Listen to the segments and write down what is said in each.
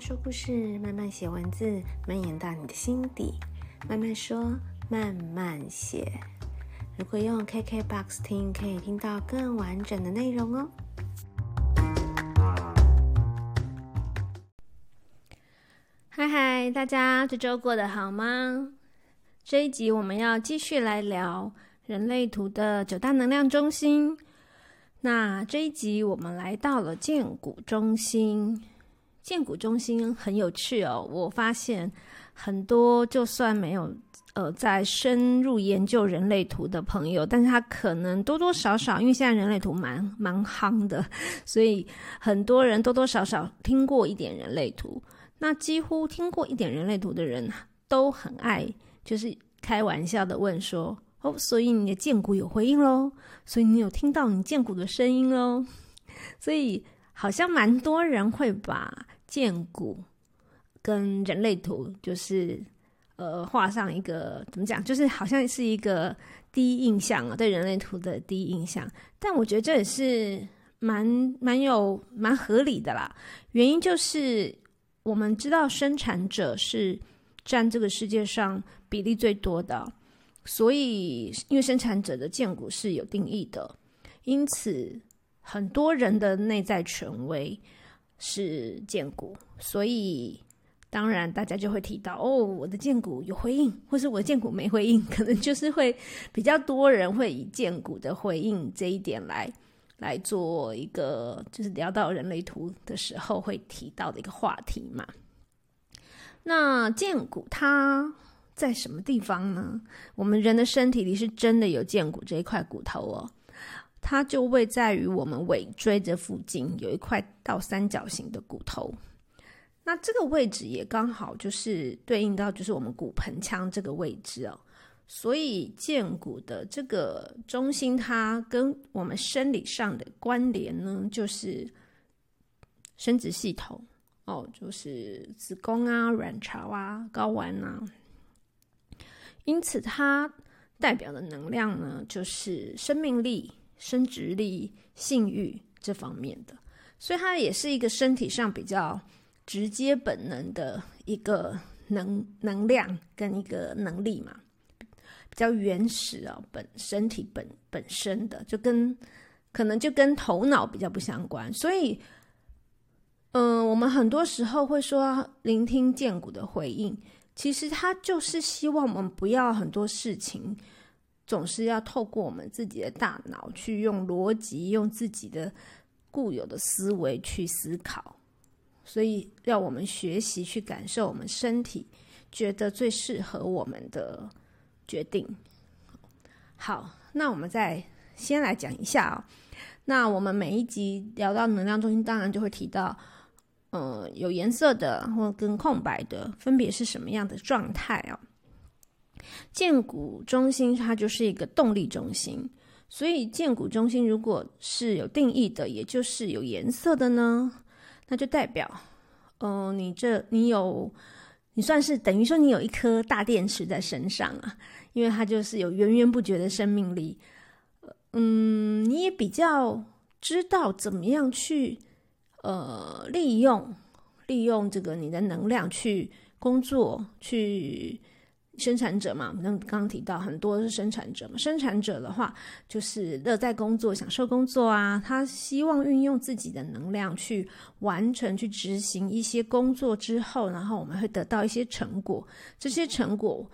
说故事，慢慢写文字，蔓延到你的心底。慢慢说，慢慢写。如果用 KKBOX 听，可以听到更完整的内容哦。嗨嗨，大家这周过得好吗？这一集我们要继续来聊人类图的九大能量中心。那这一集我们来到了荐骨中心。荐骨中心很有趣哦，我发现很多就算没有呃在深入研究人类图的朋友，但是他可能多多少少，因为现在人类图蛮蛮夯的，所以很多人多多少少听过一点人类图。那几乎听过一点人类图的人都很爱，就是开玩笑的问说：“哦，所以你的荐骨有回应喽？所以你有听到你荐骨的声音喽？”所以好像蛮多人会把。荐骨跟人类图就是呃画上一个怎么讲，就是好像是一个第一印象啊，对人类图的第一印象。但我觉得这也是蛮蛮有蛮合理的啦。原因就是我们知道生产者是占这个世界上比例最多的，所以因为生产者的荐骨是有定义的，因此很多人的内在权威。是荐骨，所以当然大家就会提到哦，我的荐骨有回应，或是我的荐骨没回应，可能就是会比较多人会以荐骨的回应这一点来来做一个，就是聊到人类图的时候会提到的一个话题嘛。那荐骨它在什么地方呢？我们人的身体里是真的有荐骨这一块骨头哦。它就位在于我们尾椎这附近，有一块倒三角形的骨头。那这个位置也刚好就是对应到就是我们骨盆腔这个位置哦。所以剑骨的这个中心，它跟我们生理上的关联呢，就是生殖系统哦，就是子宫啊、卵巢啊、睾丸啊。因此，它代表的能量呢，就是生命力。生殖力、性欲这方面的，所以它也是一个身体上比较直接本能的一个能能量跟一个能力嘛，比较原始啊、本身体本本身的就跟可能就跟头脑比较不相关，所以，嗯、我们很多时候会说聆听荐骨的回应，其实它就是希望我们不要很多事情。总是要透过我们自己的大脑去用逻辑，用自己的固有的思维去思考，所以要我们学习去感受我们身体觉得最适合我们的决定。好，那我们再先来讲一下哦。那我们每一集聊到能量中心，当然就会提到，嗯，有颜色的或跟空白的，分别是什么样的状态哦。建骨中心它就是一个动力中心，所以建骨中心如果是有定义的，也就是有颜色的呢，那就代表，嗯、你这你有，你算是等于说你有一颗大电池在身上啊，因为它就是有源源不绝的生命力，嗯，你也比较知道怎么样去，呃，利用利用这个你的能量去工作去。生产者嘛，那刚刚提到很多是生产者嘛。生产者的话，就是乐在工作，享受工作啊。他希望运用自己的能量去完成、去执行一些工作之后，然后我们会得到一些成果。这些成果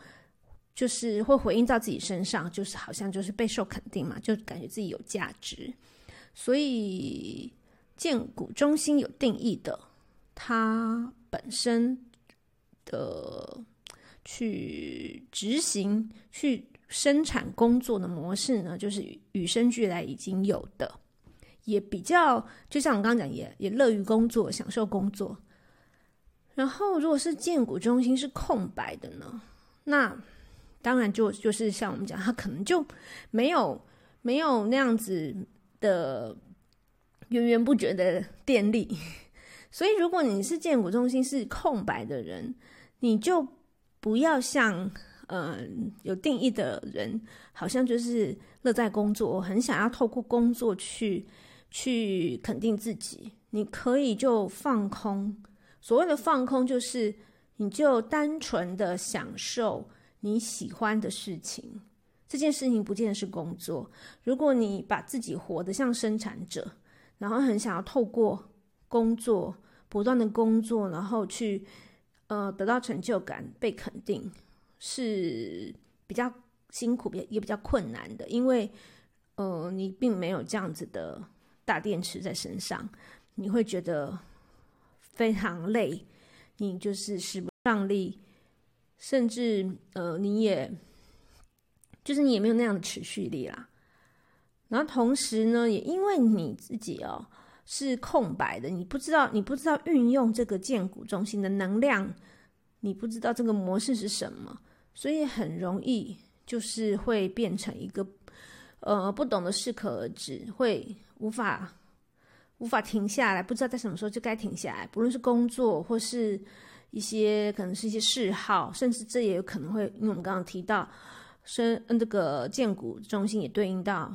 就是会回应到自己身上，就是好像就是备受肯定嘛，就感觉自己有价值。所以，建股中心有定义的，它本身的。去执行、去生产工作的模式呢，就是与生俱来已经有的，也比较就像我刚刚讲，也也乐于工作、享受工作。然后，如果是建骨中心是空白的呢，那当然就就是像我们讲，他可能就没有没有那样子的源源不绝的电力。所以，如果你是建骨中心是空白的人，你就。不要像，嗯，有定义的人，好像就是乐在工作，很想要透过工作去去肯定自己。你可以就放空，所谓的放空，就是你就单纯的享受你喜欢的事情。这件事情不见得是工作。如果你把自己活得像生产者，然后很想要透过工作不断的工作，然后去呃得到成就感、被肯定，是比较辛苦，也也比较困难的，因为呃你并没有这样子的大电池在身上，你会觉得非常累，你就是使不上力，甚至呃你也。就是你也没有那样的持续力啦，然后同时呢，也因为你自己哦是空白的，你不知道你不知道运用这个建骨中心的能量，你不知道这个模式是什么，所以很容易就是会变成一个呃不懂得适可而止，会无法无法停下来，不知道在什么时候就该停下来，不论是工作或是一些可能是一些嗜好，甚至这也有可能会，因为我们刚刚提到。生嗯，这个建骨中心也对应到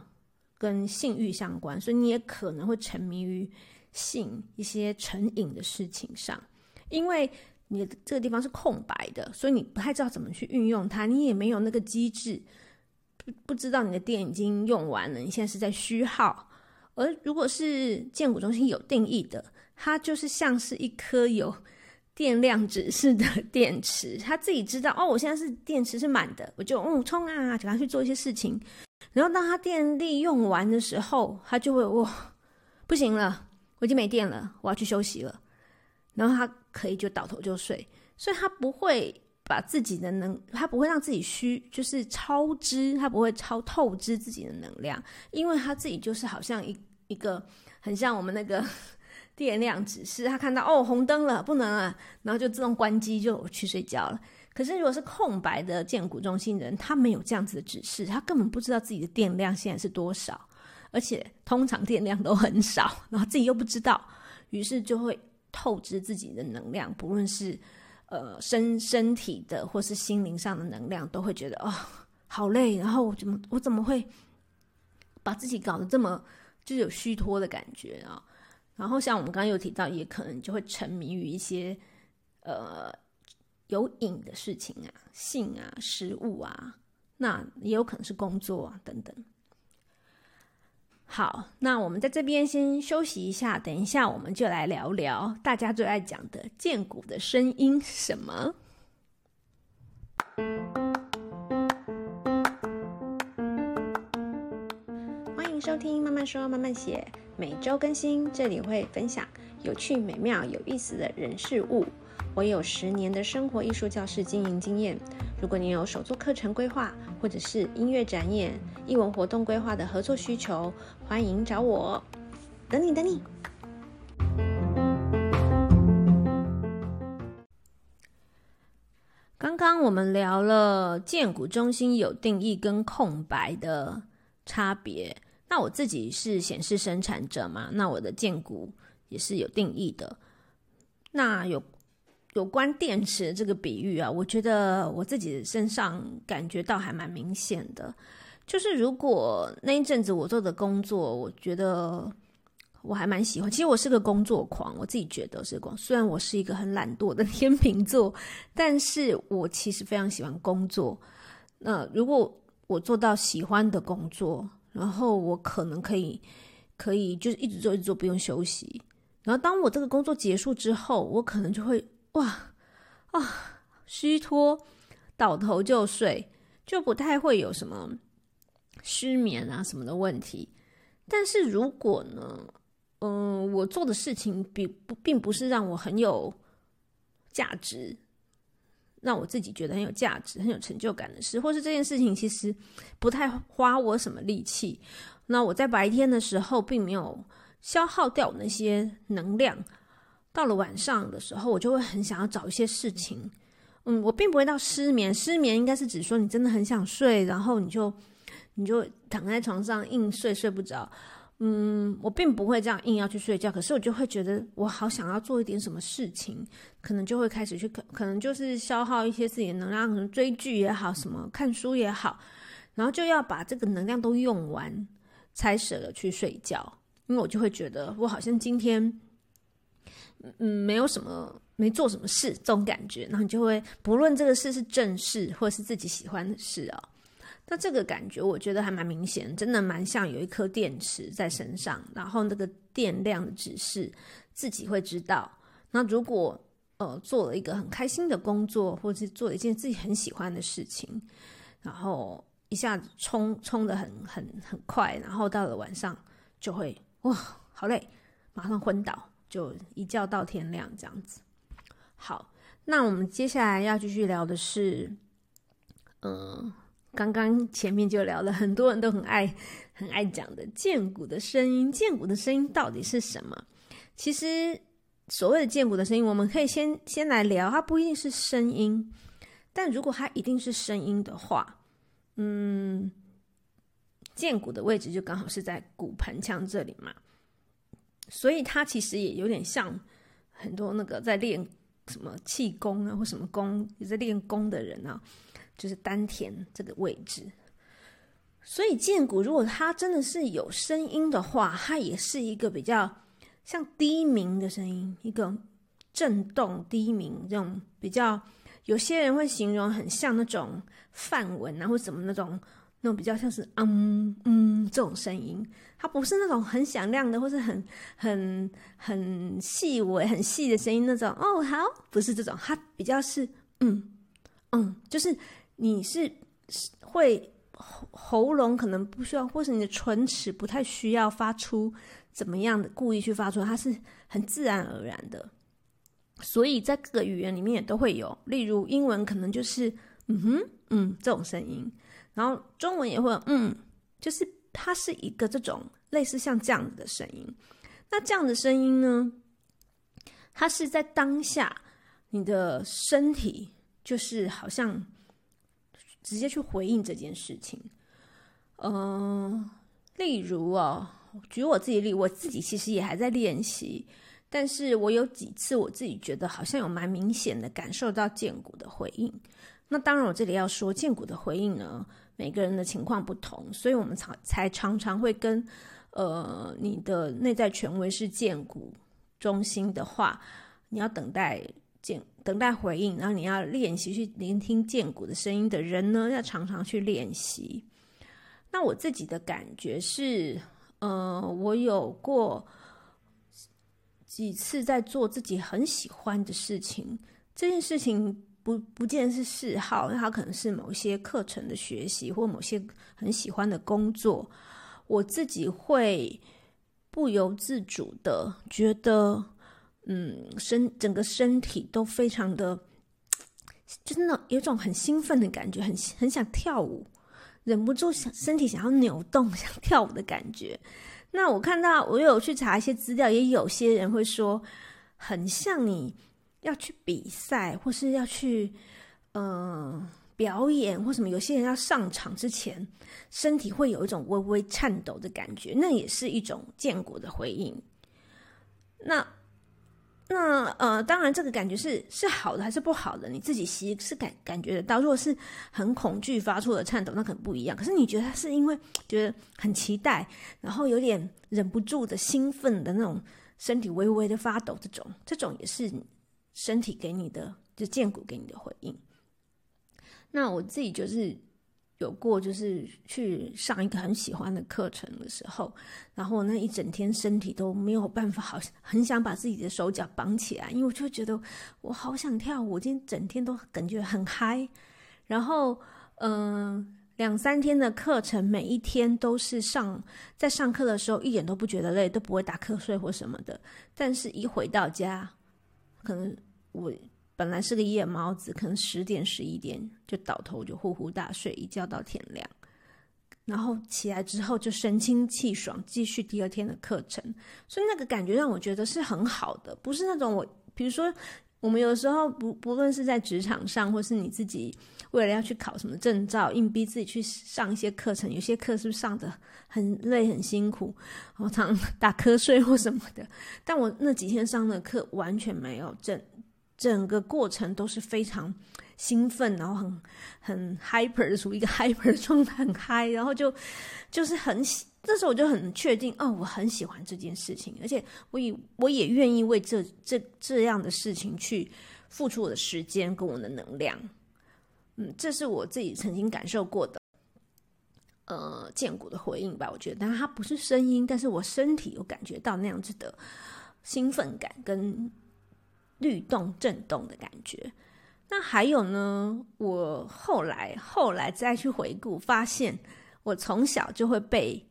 跟性欲相关，所以你也可能会沉迷于性一些成瘾的事情上，因为你这个地方是空白的，所以你不太知道怎么去运用它，你也没有那个机制，不不知道你的电已经用完了，你现在是在虚耗。而如果是荐骨中心有定义的，它就是像是一颗有。电量指示的电池，他自己知道哦，我现在是电池是满的，我就嗯冲啊，赶快去做一些事情。然后当他电力用完的时候，他就会哇、不行了，我已经没电了，我要去休息了。然后他可以就倒头就睡，所以他不会把自己的能，他不会让自己虚，就是超支，他不会超透支自己的能量，因为他自己就是好像一一个很像我们那个。电量指示，他看到哦红灯了，不能了，然后就自动关机，就去睡觉了。可是如果是空白的荐骨中心人，他没有这样子的指示，他根本不知道自己的电量现在是多少，而且通常电量都很少，然后自己又不知道，于是就会透支自己的能量，不论是呃身身体的或是心灵上的能量，都会觉得哦好累，然后我怎么我怎么会把自己搞得这么就是有虚脱的感觉啊？然后像我们刚刚有提到，也可能就会沉迷于一些呃有瘾的事情啊，性啊、食物啊，那也有可能是工作啊等等。好，那我们在这边先休息一下，等一下我们就来聊聊大家最爱讲的荐骨的声音什么。欢迎收听《慢慢说慢慢写》。每周更新，这里会分享有趣、美妙、有意思的人事物。我有十年的生活艺术教室经营经验。如果你有手作课程规划，或者是音乐展演、艺文活动规划的合作需求，欢迎找我。等你，等你。刚刚我们聊了荐骨中心有定义跟空白的差别。那我自己是显示生产者嘛，那我的荐股也是有定义的。那有有关电池这个比喻啊，我觉得我自己身上感觉到还蛮明显的。就是如果那一阵子我做的工作，我觉得我还蛮喜欢。其实我是个工作狂，我自己觉得是个。虽然我是一个很懒惰的 天秤座，但是我其实非常喜欢工作。那如果我做到喜欢的工作，然后我可能可以，可以就是一直做，一直做，不用休息。然后当我这个工作结束之后，我可能就会哇啊虚脱，倒头就睡，就不太会有什么失眠啊什么的问题。但是如果呢，嗯、我做的事情并不并不是让我很有价值。让我自己觉得很有价值、很有成就感的事，或是这件事情其实不太花我什么力气。那我在白天的时候并没有消耗掉那些能量，到了晚上的时候，我就会很想要找一些事情。嗯，我并不会到失眠，失眠应该是指说你真的很想睡，然后你就你就躺在床上硬睡，睡不着。嗯，我并不会这样硬要去睡觉，可是我就会觉得我好想要做一点什么事情，可能就会开始去可可能就是消耗一些自己的能量，可能追剧也好，什么看书也好，然后就要把这个能量都用完，才舍得去睡觉。因为我就会觉得我好像今天嗯没有什么没做什么事这种感觉，然后你就会不论这个事是正事或是自己喜欢的事啊、哦，那这个感觉我觉得还蛮明显，真的蛮像有一颗电池在身上，然后那个电量的指示自己会知道。那如果呃做了一个很开心的工作，或是做了一件自己很喜欢的事情，然后一下子冲冲得很很很快，然后到了晚上就会哇好累，马上昏倒，就一觉到天亮这样子。好，那我们接下来要继续聊的是，嗯、刚刚前面就聊了很多人都很爱很爱讲的荐骨的声音。荐骨的声音到底是什么？其实所谓的荐骨的声音，我们可以先先来聊，它不一定是声音，但如果它一定是声音的话，嗯，荐骨的位置就刚好是在骨盆腔这里嘛，所以它其实也有点像很多那个在练。什么气功啊，或什么功也在练功的人啊，就是丹田这个位置。所以剑骨如果它真的是有声音的话，它也是一个比较像低鸣的声音，一个震动低鸣这种比较。有些人会形容很像那种梵文啊，或什么那种。那种比较像是嗯嗯这种声音，它不是那种很响亮的，或是很很很细微、很细的声音那种。哦，好，不是这种，它比较是嗯嗯，就是你是会喉喉咙可能不需要，或是你的唇齿不太需要发出怎么样的故意去发出，它是很自然而然的。所以在各个语言里面也都会有，例如英文可能就是嗯哼嗯这种声音。然后中文也会有，嗯，就是它是一个这种类似像这样子的声音。那这样的声音呢，它是在当下你的身体就是好像直接去回应这件事情。嗯、呃，例如哦，举我自己例，我自己其实也还在练习，但是我有几次我自己觉得好像有蛮明显的感受到荐骨的回应。那当然，我这里要说荐骨的回应呢，每个人的情况不同，所以我们常才常常会跟，呃，你的内在权威是荐骨中心的话，你要等待荐等待回应，然后你要练习去聆听荐骨的声音的人呢，要常常去练习。那我自己的感觉是，呃，我有过几次在做自己很喜欢的事情，这件事情。不不见是嗜好，那它可能是某些课程的学习，或某些很喜欢的工作。我自己会不由自主的觉得，嗯，身整个身体都非常的，真的有种很兴奋的感觉，很很想跳舞，忍不住想身体想要扭动，想跳舞的感觉。那我看到我有去查一些资料，也有些人会说，很像你。要去比赛，或是要去，嗯、表演或什么，有些人要上场之前，身体会有一种微微颤抖的感觉，那也是一种建国的回应。那那呃，当然这个感觉是是好的还是不好的，你自己其实是感感觉得到。如果是很恐惧发出的颤抖，那可能不一样。可是你觉得他是因为觉得很期待，然后有点忍不住的兴奋的那种身体微微的发抖，这种这种也是。身体给你的，就荐骨给你的回应。那我自己就是有过，就是去上一个很喜欢的课程的时候，然后那一整天身体都没有办法，好像很想把自己的手脚绑起来，因为我就觉得我好想跳舞，今天整天都感觉很嗨。然后，嗯、两三天的课程，每一天都是上，在上课的时候一点都不觉得累，都不会打瞌睡或什么的。但是一回到家，可能我本来是个夜猫子，可能十点十一点就倒头就呼呼大睡，一觉到天亮，然后起来之后就神清气爽，继续第二天的课程。所以那个感觉让我觉得是很好的，不是那种我，比如说我们有时候不不论是在职场上，或是你自己为了要去考什么证照，硬逼自己去上一些课程，有些课是不是上得很累很辛苦，然后常打瞌睡或什么的。但我那几天上的课完全没有整。整个过程都是非常兴奋，然后很很 hyper 的，属于一个 hyper 的状态，很嗨，然后就就是很喜这时候我就很确定，哦，我很喜欢这件事情，而且我也我也愿意为这这这样的事情去付出我的时间跟我的能量。嗯，这是我自己曾经感受过的，呃，荐骨的回应吧。我觉得，但它不是声音，但是我身体有感觉到那样子的兴奋感跟律动、震动的感觉。那还有呢？我后来后来再去回顾，发现我从小就会被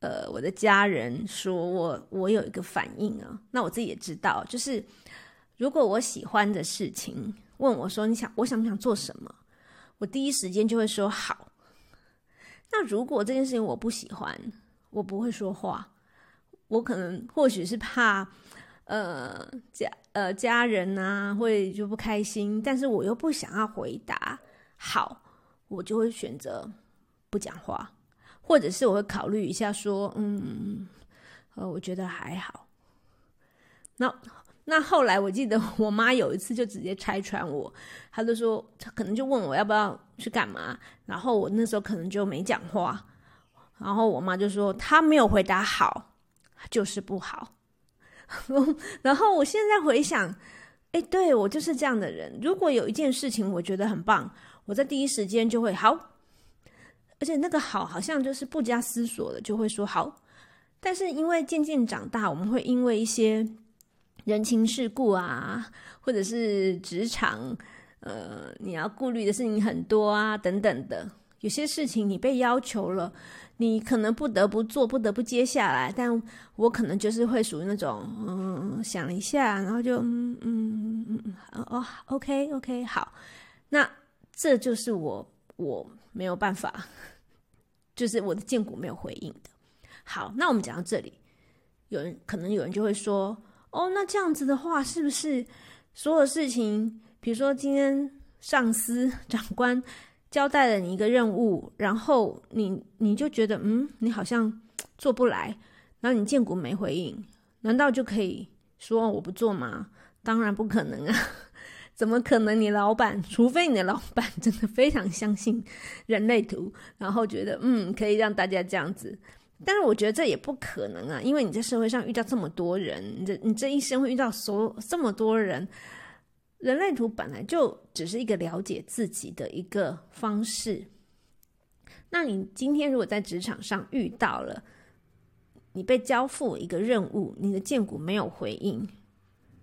呃我的家人说我我有一个反应啊。那我自己也知道，就是如果我喜欢的事情问我说，你想我想不想做什么，我第一时间就会说好。那如果这件事情我不喜欢，我不会说话，我可能或许是怕。呃，家呃家人啊，会就不开心，但是我又不想要回答，好，我就会选择不讲话，或者是我会考虑一下，说，嗯，呃，我觉得还好。那那后来我记得我妈有一次就直接拆穿我，她就说，她可能就问我要不要去干嘛，然后我那时候可能就没讲话，然后我妈就说，她没有回答好，就是不好。然后我现在回想，哎，对，我就是这样的人。如果有一件事情我觉得很棒，我在第一时间就会好，而且那个好好像就是不加思索的就会说好。但是因为渐渐长大，我们会因为一些人情世故啊，或者是职场，呃，你要顾虑的事情很多啊，等等的，有些事情你被要求了。你可能不得不做，不得不接下来，但我可能就是会属于那种，嗯，想一下，然后就，嗯嗯嗯嗯，哦，OK OK，好，那这就是我我没有办法，就是我的荐骨没有回应的。好，那我们讲到这里，有人可能有人就会说，哦，那这样子的话，是不是所有事情，比如说今天上司长官，交代了你一个任务，然后你你就觉得嗯，你好像 做不来，然后你建股没回应，难道就可以说我不做吗？当然不可能啊！怎么可能？你老板，除非你的老板 真的非常相信人类图，然后觉得嗯，可以让大家这样子，但是我觉得这也不可能啊，因为你在社会上遇到这么多人，你这你这一生会遇到所这么多人。人类图本来就只是一个了解自己的一个方式。那你今天如果在职场上遇到了，你被交付一个任务，你的荐骨没有回应，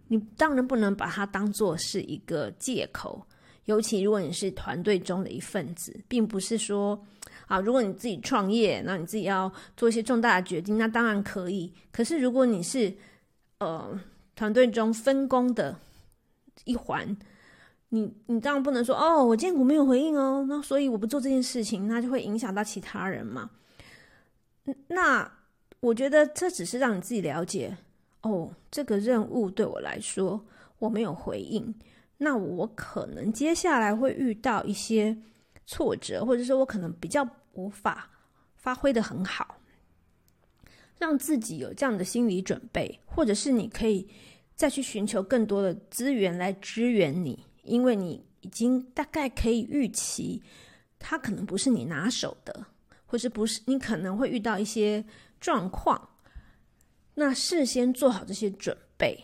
你当然不能把它当做是一个借口。尤其如果你是团队中的一份子，并不是说啊，如果你自己创业，那你自己要做一些重大的决定，那当然可以。可是如果你是呃团队中分工的，一环，你你当然不能说哦，我荐骨没有回应哦，那所以我不做这件事情，那就会影响到其他人嘛。那我觉得这只是让你自己了解哦，这个任务对我来说我没有回应，那我可能接下来会遇到一些挫折，或者说我可能比较无法发挥得很好，让自己有这样的心理准备，或者是你可以。再去寻求更多的资源来支援你，因为你已经大概可以预期，它可能不是你拿手的，或是不是你可能会遇到一些状况，那事先做好这些准备。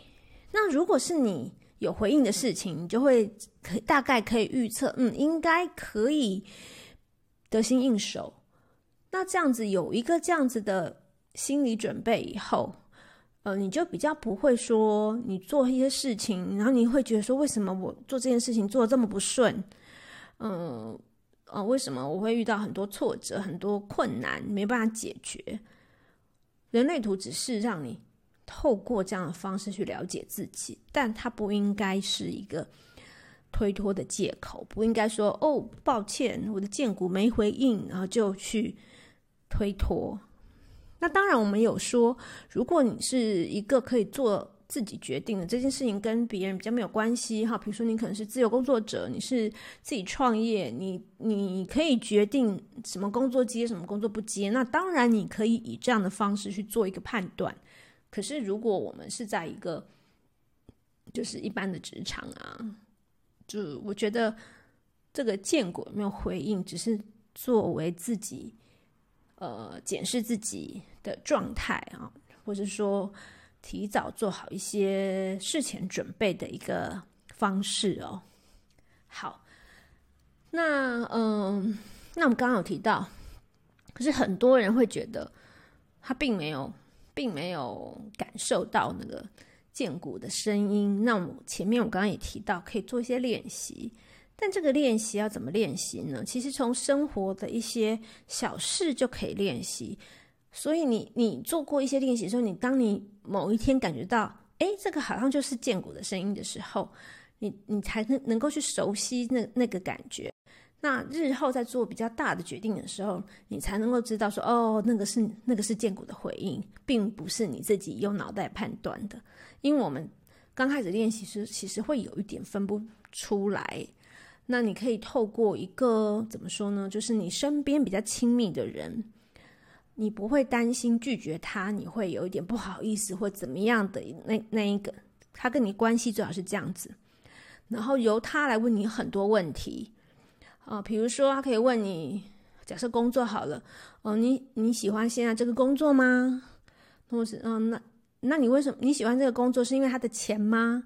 那如果是你有回应的事情，你就会可大概可以预测，嗯，应该可以得心应手。那这样子有一个这样子的心理准备以后。呃，你就比较不会说你做一些事情，然后你会觉得说，为什么我做这件事情做的这么不顺？嗯，呃，为什么我会遇到很多挫折、很多困难，没办法解决？人类图只是让你透过这样的方式去了解自己，但它不应该是一个推脱的借口，不应该说哦，抱歉，我的荐骨没回应，然后就去推脱。那当然，我们有说，如果你是一个可以做自己决定的这件事情，跟别人比较没有关系哈。比如说，你可能是自由工作者，你是自己创业，你你可以决定什么工作接，什么工作不接。那当然，你可以以这样的方式去做一个判断。可是，如果我们是在一个就是一般的职场啊，就我觉得这个荐骨没有回应，只是作为自己。呃检视自己的状态啊，或者说提早做好一些事前准备的一个方式哦。好，那嗯、那我们刚刚有提到，可是很多人会觉得他并没有，并没有感受到那个剑骨的声音。那我前面我刚刚也提到，可以做一些练习。但这个练习要怎么练习呢？其实从生活的一些小事就可以练习。所以你你做过一些练习的时候，你当你某一天感觉到，哎，这个好像就是荐骨的声音的时候，你你才能能够去熟悉那那个感觉。那日后在做比较大的决定的时候，你才能够知道说，哦，那个是那个是荐骨的回应，并不是你自己用脑袋判断的。因为我们刚开始练习时，其实会有一点分不出来。那你可以透过一个怎么说呢？就是你身边比较亲密的人，你不会担心拒绝他，你会有一点不好意思或怎么样的那那一个，他跟你关系最好是这样子，然后由他来问你很多问题啊，比如说他可以问你，假设工作好了，哦，你你喜欢现在这个工作吗？或是嗯，那那你为什么你喜欢这个工作？是因为他的钱吗？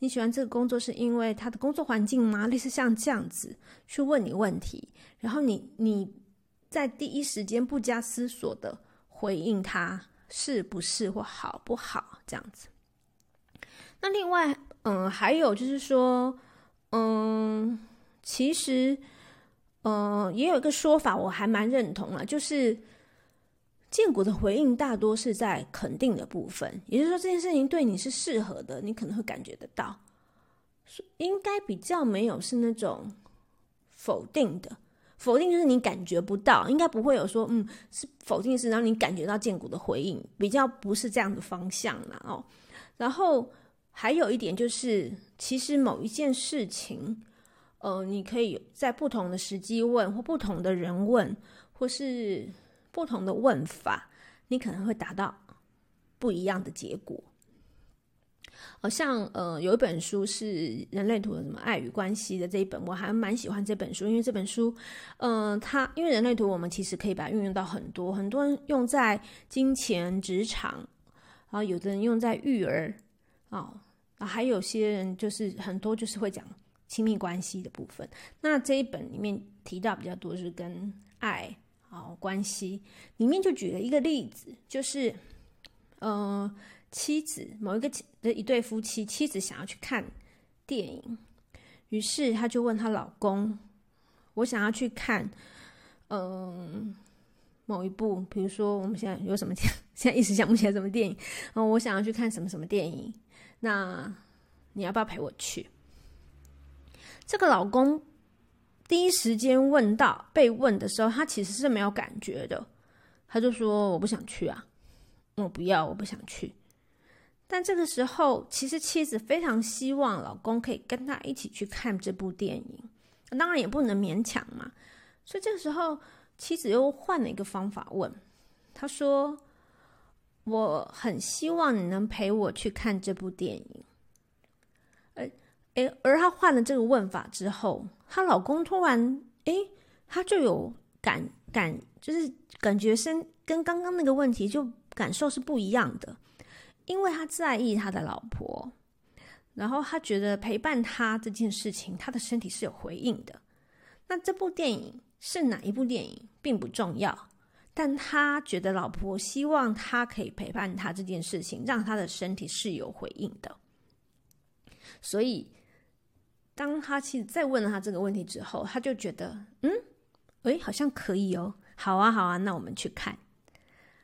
你喜欢这个工作是因为他的工作环境吗？类似像这样子去问你问题，然后你你在第一时间不加思索的回应他是不是或好不好这样子。那另外，嗯，还有就是说，嗯，其实，嗯，也有一个说法我还蛮认同了，就是。荐骨的回应大多是在肯定的部分，也就是说，这件事情对你是适合的，你可能会感觉得到。应该比较没有是那种否定的，否定就是你感觉不到，应该不会有说，嗯，是否定是让你感觉到荐骨的回应，比较不是这样的方向啦哦。然后还有一点就是，其实某一件事情，呃，你可以在不同的时机问，或不同的人问，或是。不同的问法，你可能会达到不一样的结果。好像呃，有一本书是人类图的什么爱与关系的这一本，我还蛮喜欢这本书，因为这本书，嗯、呃，它因为人类图我们其实可以把它运用到很多，很多人用在金钱、职场，然后有的人用在育儿啊，啊，还有些人就是很多就是会讲亲密关系的部分。那这一本里面提到比较多是跟爱。好，关系里面就举了一个例子，就是，呃，妻子某一个的一对夫妻，妻子想要去看电影，于是他就问她老公：“我想要去看，嗯、某一部，比如说我们现在有什么电，现在一时想不起来什么电影，嗯、我想要去看什么什么电影，那你要不要陪我去？”这个老公。第一时间问到被问的时候，他其实是没有感觉的，他就说：“我不想去啊，我不要，我不想去。”但这个时候，其实妻子非常希望老公可以跟他一起去看这部电影，当然也不能勉强嘛。所以这个时候，妻子又换了一个方法问，他说：“我很希望你能陪我去看这部电影。”而，而他换了这个问法之后。她老公突然，哎，他就有感感，就是感觉身跟刚刚那个问题就感受是不一样的，因为他在意他的老婆，然后他觉得陪伴他这件事情，他的身体是有回应的。那这部电影是哪一部电影并不重要，但他觉得老婆希望他可以陪伴他这件事情，让他的身体是有回应的，所以。当他妻子再问了他这个问题之后，他就觉得，嗯，诶，好像可以哦，好啊，好啊，那我们去看。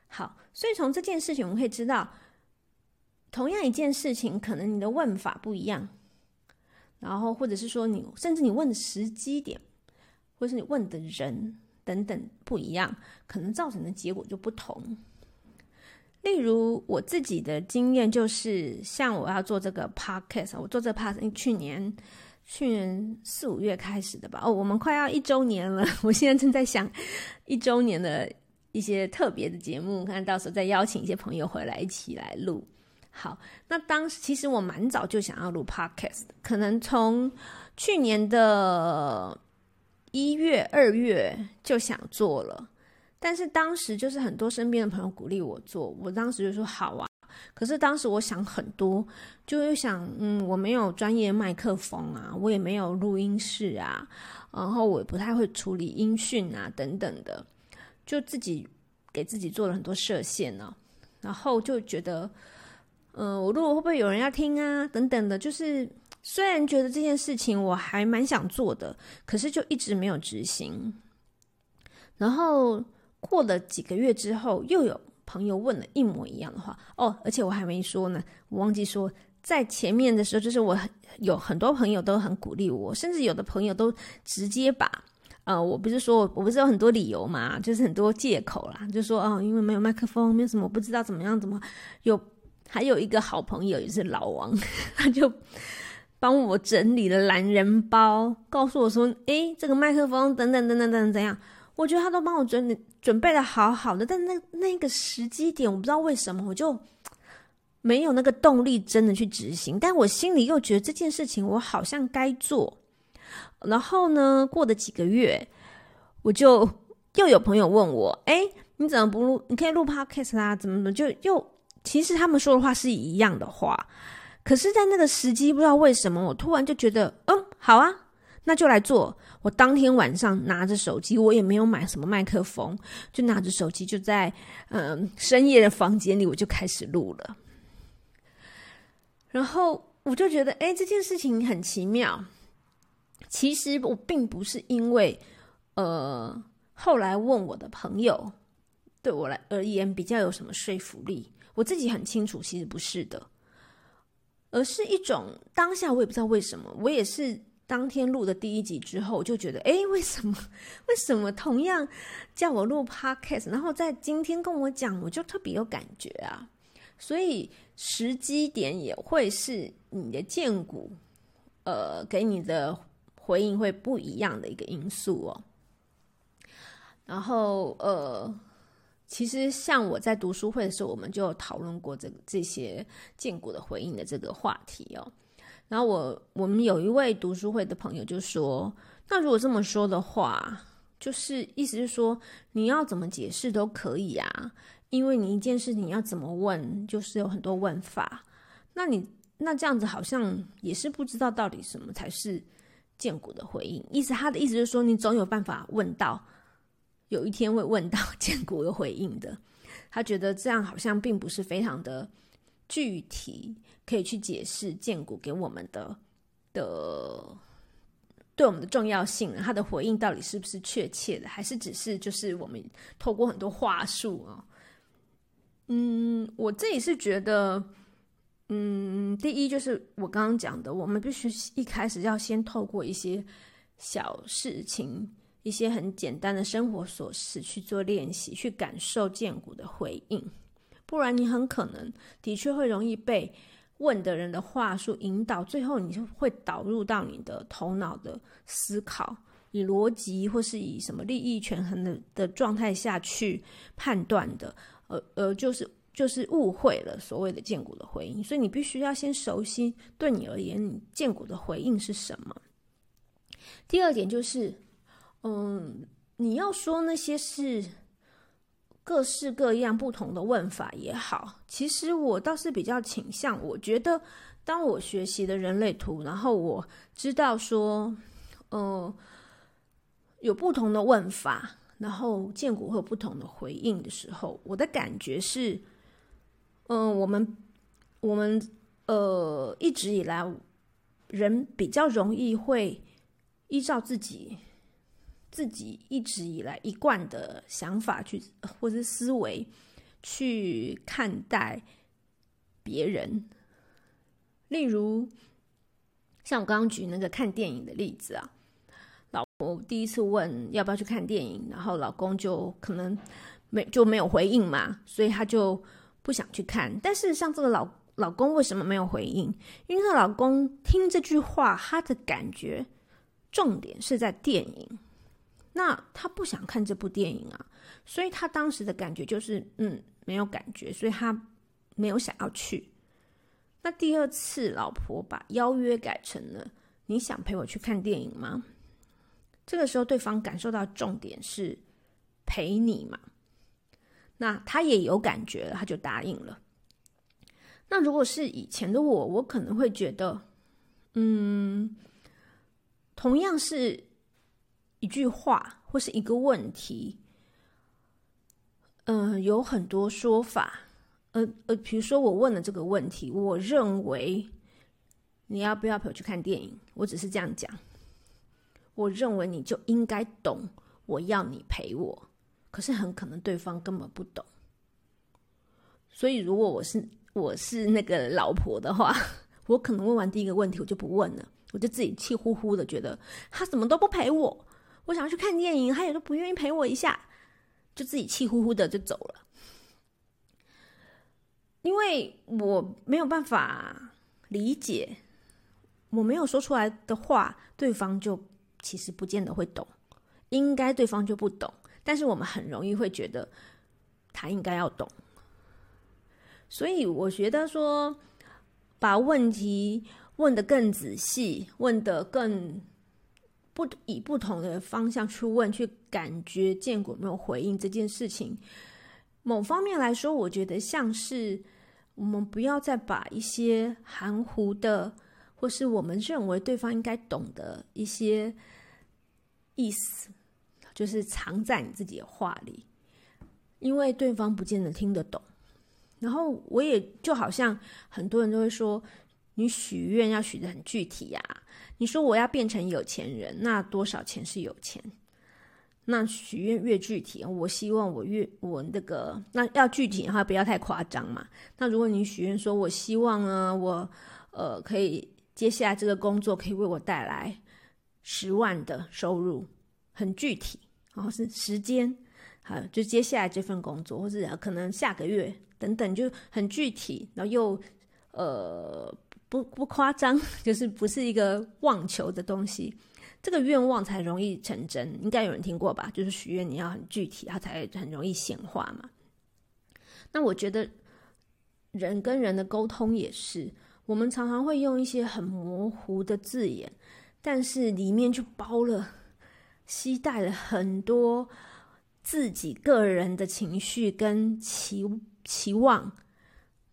好，所以从这件事情我们可以知道，同样一件事情，可能你的问法不一样，然后或者是说你甚至你问的时机点，或是你问的人等等不一样，可能造成的结果就不同。例如我自己的经验就是，像我要做这个 podcast，我做这个 podcast 去年。去年四五月开始的吧，哦，我们快要一周年了。我现在正在想一周年的一些特别的节目，看到时候再邀请一些朋友回来一起来录。好，那当时其实我蛮早就想要录 podcast，可能从去年的一月、二月就想做了，但是当时就是很多身边的朋友鼓励我做，我当时就说好啊。可是当时我想很多，就会想，嗯，我没有专业麦克风啊，我也没有录音室啊，然后我也不太会处理音讯啊，等等的，就自己给自己做了很多设限呢、然后就觉得，嗯、呃，我录会不会有人要听啊，等等的，就是。虽然觉得这件事情我还蛮想做的，可是就一直没有执行。然后过了几个月之后，又有朋友问了一模一样的话哦，而且我还没说呢，我忘记说，在前面的时候，就是我有很多朋友都很鼓励我，甚至有的朋友都直接把呃，我不是说我不是有很多理由嘛，就是很多借口啦，就说哦，因为没有麦克风，没有什么，不知道怎么样，怎么有，还有一个好朋友也是老王，他就。帮我整理了懒人包，告诉我说：“诶，这个麦克风等等等等等等怎样？”我觉得他都帮我准准备的好好的，但那那个时机点，我不知道为什么我就没有那个动力真的去执行。但我心里又觉得这件事情我好像该做。然后呢，过了几个月，我就又有朋友问我：“诶，你怎么不录？你可以录 podcast 啦，怎么怎么就又？其实他们说的话是一样的话。”可是，在那个时机，不知道为什么，我突然就觉得，嗯，好啊，那就来做。我当天晚上拿着手机，我也没有买什么麦克风，就拿着手机，就在嗯、深夜的房间里，我就开始录了。然后我就觉得，哎，这件事情很奇妙。其实我并不是因为，呃，后来问我的朋友，对我来而言比较有什么说服力，我自己很清楚，其实不是的。而是一种当下，我也不知道为什么，我也是当天录的第一集之后，我就觉得，诶，为什么？为什么同样叫我录 podcast，然后在今天跟我讲，我就特别有感觉啊？所以时机点也会是你的荐股，呃，给你的回应会不一样的一个因素哦。然后，呃。其实，像我在读书会的时候，我们就讨论过这这些荐股的回应的这个话题哦。然后我我们有一位读书会的朋友就说：“那如果这么说的话，就是意思是说，你要怎么解释都可以啊，因为你一件事情要怎么问，就是有很多问法。那你那这样子好像也是不知道到底什么才是建国的回应。意思他的意思就是说，你总有办法问到。”有一天会问到建国的回应的，他觉得这样好像并不是非常的具体，可以去解释荐骨给我们的的对我们的重要性。他的回应到底是不是确切的，还是只是就是我们透过很多话术啊？嗯，我自己是觉得，嗯，第一就是我刚刚讲的，我们必须一开始要先透过一些小事情。一些很简单的生活琐事去做练习，去感受荐骨的回应，不然你很可能的确会容易被问的人的话术引导，最后你就会导入到你的头脑的思考，以逻辑或是以什么利益权衡的的状态下去判断的，呃呃，就是就是误会了所谓的荐股的回应，所以你必须要先熟悉，对你而言，你荐股的回应是什么。第二点就是。嗯，你要说那些是各式各样不同的问法也好，其实我倒是比较倾向，我觉得当我学习的人类图，然后我知道说，呃，有不同的问法，然后荐骨会有不同的回应的时候，我的感觉是，嗯、我们我们呃一直以来人比较容易会依照自己。自己一直以来一贯的想法去，或是思维去看待别人。例如，像我刚刚举那个看电影的例子啊，老婆第一次问要不要去看电影，然后老公就可能没就没有回应嘛，所以他就不想去看。但是像，这个老老公为什么没有回应？因为老公听这句话，他的感觉重点是在电影。那他不想看这部电影啊，所以他当时的感觉就是，嗯，没有感觉，所以他没有想要去。那第二次，老婆把邀约改成了“你想陪我去看电影吗？”这个时候，对方感受到重点是陪你嘛，那他也有感觉了，他就答应了。那如果是以前的我，我可能会觉得，嗯，同样是一句话或是一个问题，嗯、有很多说法。呃呃，比如说我问了这个问题，我认为你要不要陪我去看电影？我只是这样讲。我认为你就应该懂，我要你陪我。可是很可能对方根本不懂。所以如果我是我是那个老婆的话，我可能问完第一个问题，我就不问了，我就自己气呼呼的觉得他怎么都不陪我。我想要去看电影，他也都不愿意陪我一下，就自己气呼呼的就走了。因为我没有办法理解，我没有说出来的话，对方就其实不见得会懂。应该对方就不懂，但是我们很容易会觉得他应该要懂。所以我觉得说，把问题问得更仔细，问得更不以不同的方向去问，去感觉见过没有回应这件事情，某方面来说，我觉得像是。我们不要再把一些含糊的，或是我们认为对方应该懂的一些意思，就是藏在你自己的话里，因为对方不见得听得懂。然后我也就好像很多人都会说，你许愿要许得很具体呀。你说我要变成有钱人，那多少钱是有钱？那许愿越具体，我希望我越我那个那要具体的话，不要太夸张嘛。那如果你许愿说，我希望呢，我呃可以接下来这个工作可以为我带来十万的收入，很具体，然后是时间，好，就接下来这份工作，或是可能下个月等等，就很具体，然后又呃不不夸张，就是不是一个妄求的东西。这个愿望才容易成真，应该有人听过吧？就是许愿你要很具体，它才很容易显化嘛。那我觉得人跟人的沟通也是，我们常常会用一些很模糊的字眼，但是里面就包了、携带了很多自己个人的情绪跟期期望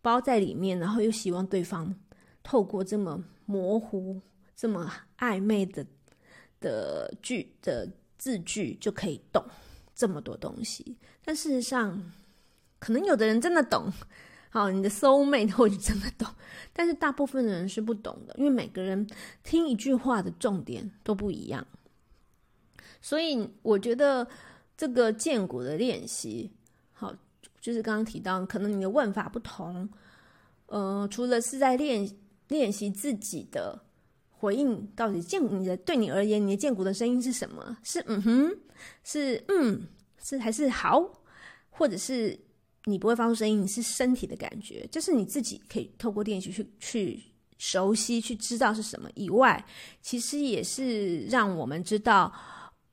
包在里面，然后又希望对方透过这么模糊、这么暧昧的。的句的字句就可以懂这么多东西，但事实上，可能有的人真的懂，好，你的 soul mate 或许真的懂，但是大部分的人是不懂的，因为每个人听一句话的重点都不一样，所以我觉得这个建骨的练习，好，就是刚刚提到，可能你的问法不同，呃，除了是在练练习自己的。回应到底荐你的对你而言，你的荐骨的声音是什么？是嗯哼，是嗯，是还是好，或者是你不会发出声音，你是身体的感觉，就是你自己可以透过练习去去熟悉，去知道是什么。以外，其实也是让我们知道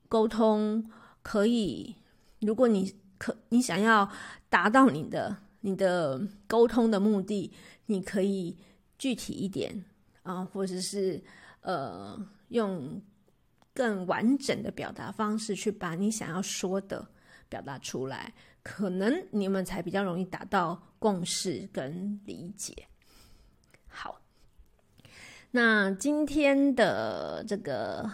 沟通可以，如果你可你想要达到你的你的沟通的目的，你可以具体一点啊，或者是。呃，用更完整的表达方式去把你想要说的表达出来，可能你们才比较容易达到共识跟理解。好，那今天的这个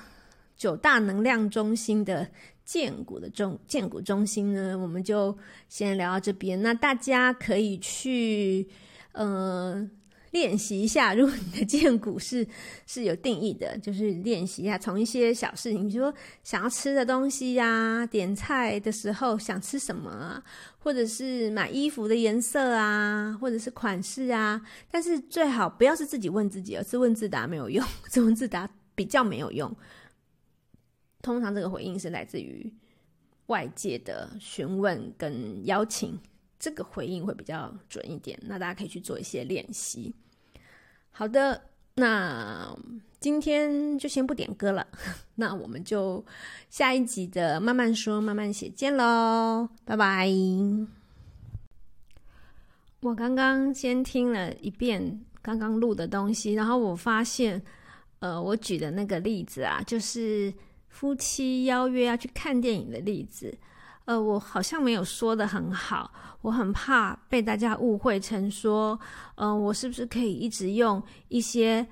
九大能量中心的建骨的中建骨中心呢，我们就先聊到这边。那大家可以去，呃。练习一下，如果你的荐骨是 是有定义的，就是练习一下，从一些小事情，比如说想要吃的东西呀、啊，点菜的时候想吃什么啊，或者是买衣服的颜色啊，或者是款式啊，但是最好不要是自己问自己，而自问自答没有用，自问自答比较没有用。通常这个回应是来自于外界的询问跟邀请，这个回应会比较准一点。那大家可以去做一些练习。好的，那今天就先不点歌了，那我们就下一集的慢慢说慢慢写见喽，拜拜。我刚刚先听了一遍刚刚录的东西，然后我发现，呃，我举的那个例子啊，就是夫妻邀约要去看电影的例子，呃，我好像没有说的很好，我很怕被大家误会成说，嗯、我是不是可以一直用一些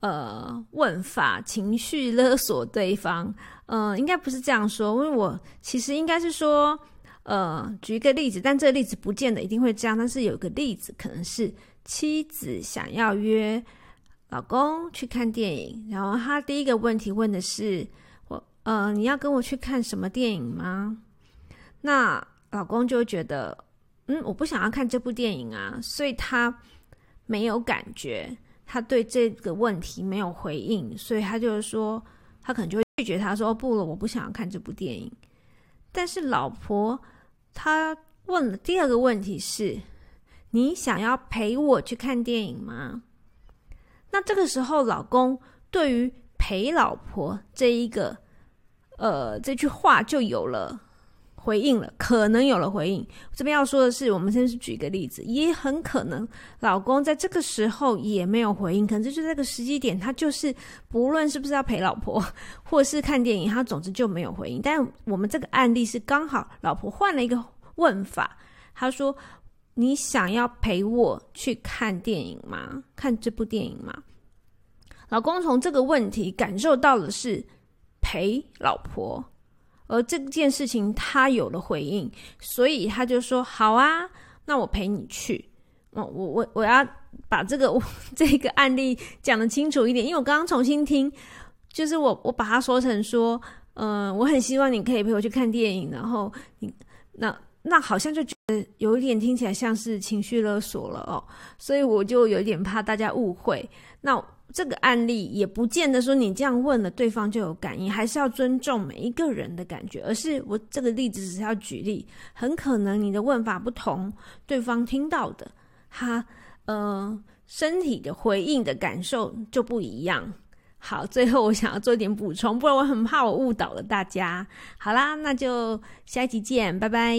呃问法情绪勒索对方？嗯、呃，应该不是这样说，因为我其实应该是说，呃，举一个例子，但这个例子不见得一定会这样，但是有个例子可能是妻子想要约老公去看电影，然后他第一个问题问的是，我呃，你要跟我去看什么电影吗？那老公就觉得，嗯，我不想要看这部电影啊，所以他没有感觉，他对这个问题没有回应，所以他就是说，他可能就会拒绝他说，不了，我不想要看这部电影。但是老婆她问的第二个问题是，你想要陪我去看电影吗？那这个时候，老公对于陪老婆这一个，呃，这句话就有了。回应了，可能有了回应。这边要说的是，我们先是举个例子，也很可能老公在这个时候也没有回应，可能就是这个时机点，他就是不论是不是要陪老婆，或是看电影，他总之就没有回应。但我们这个案例是刚好老婆换了一个问法，他说：“你想要陪我去看电影吗？看这部电影吗？”老公从这个问题感受到的是陪老婆。而这件事情他有了回应，所以他就说：“好啊，那我陪你去。”我我我我要把这个 这个案例讲得清楚一点，因为我刚刚重新听，就是我我把它说成说：“嗯、我很希望你可以陪我去看电影。”然后你那那好像就觉得有一点听起来像是情绪勒索了哦，所以我就有点怕大家误会。那。这个案例也不见得说你这样问了对方就有感应，还是要尊重每一个人的感觉。而是我这个例子只是要举例，很可能你的问法不同，对方听到的他呃身体的回应的感受就不一样。好，最后我想要做一点补充，不然我很怕我误导了大家。好啦，那就下一集见，拜拜。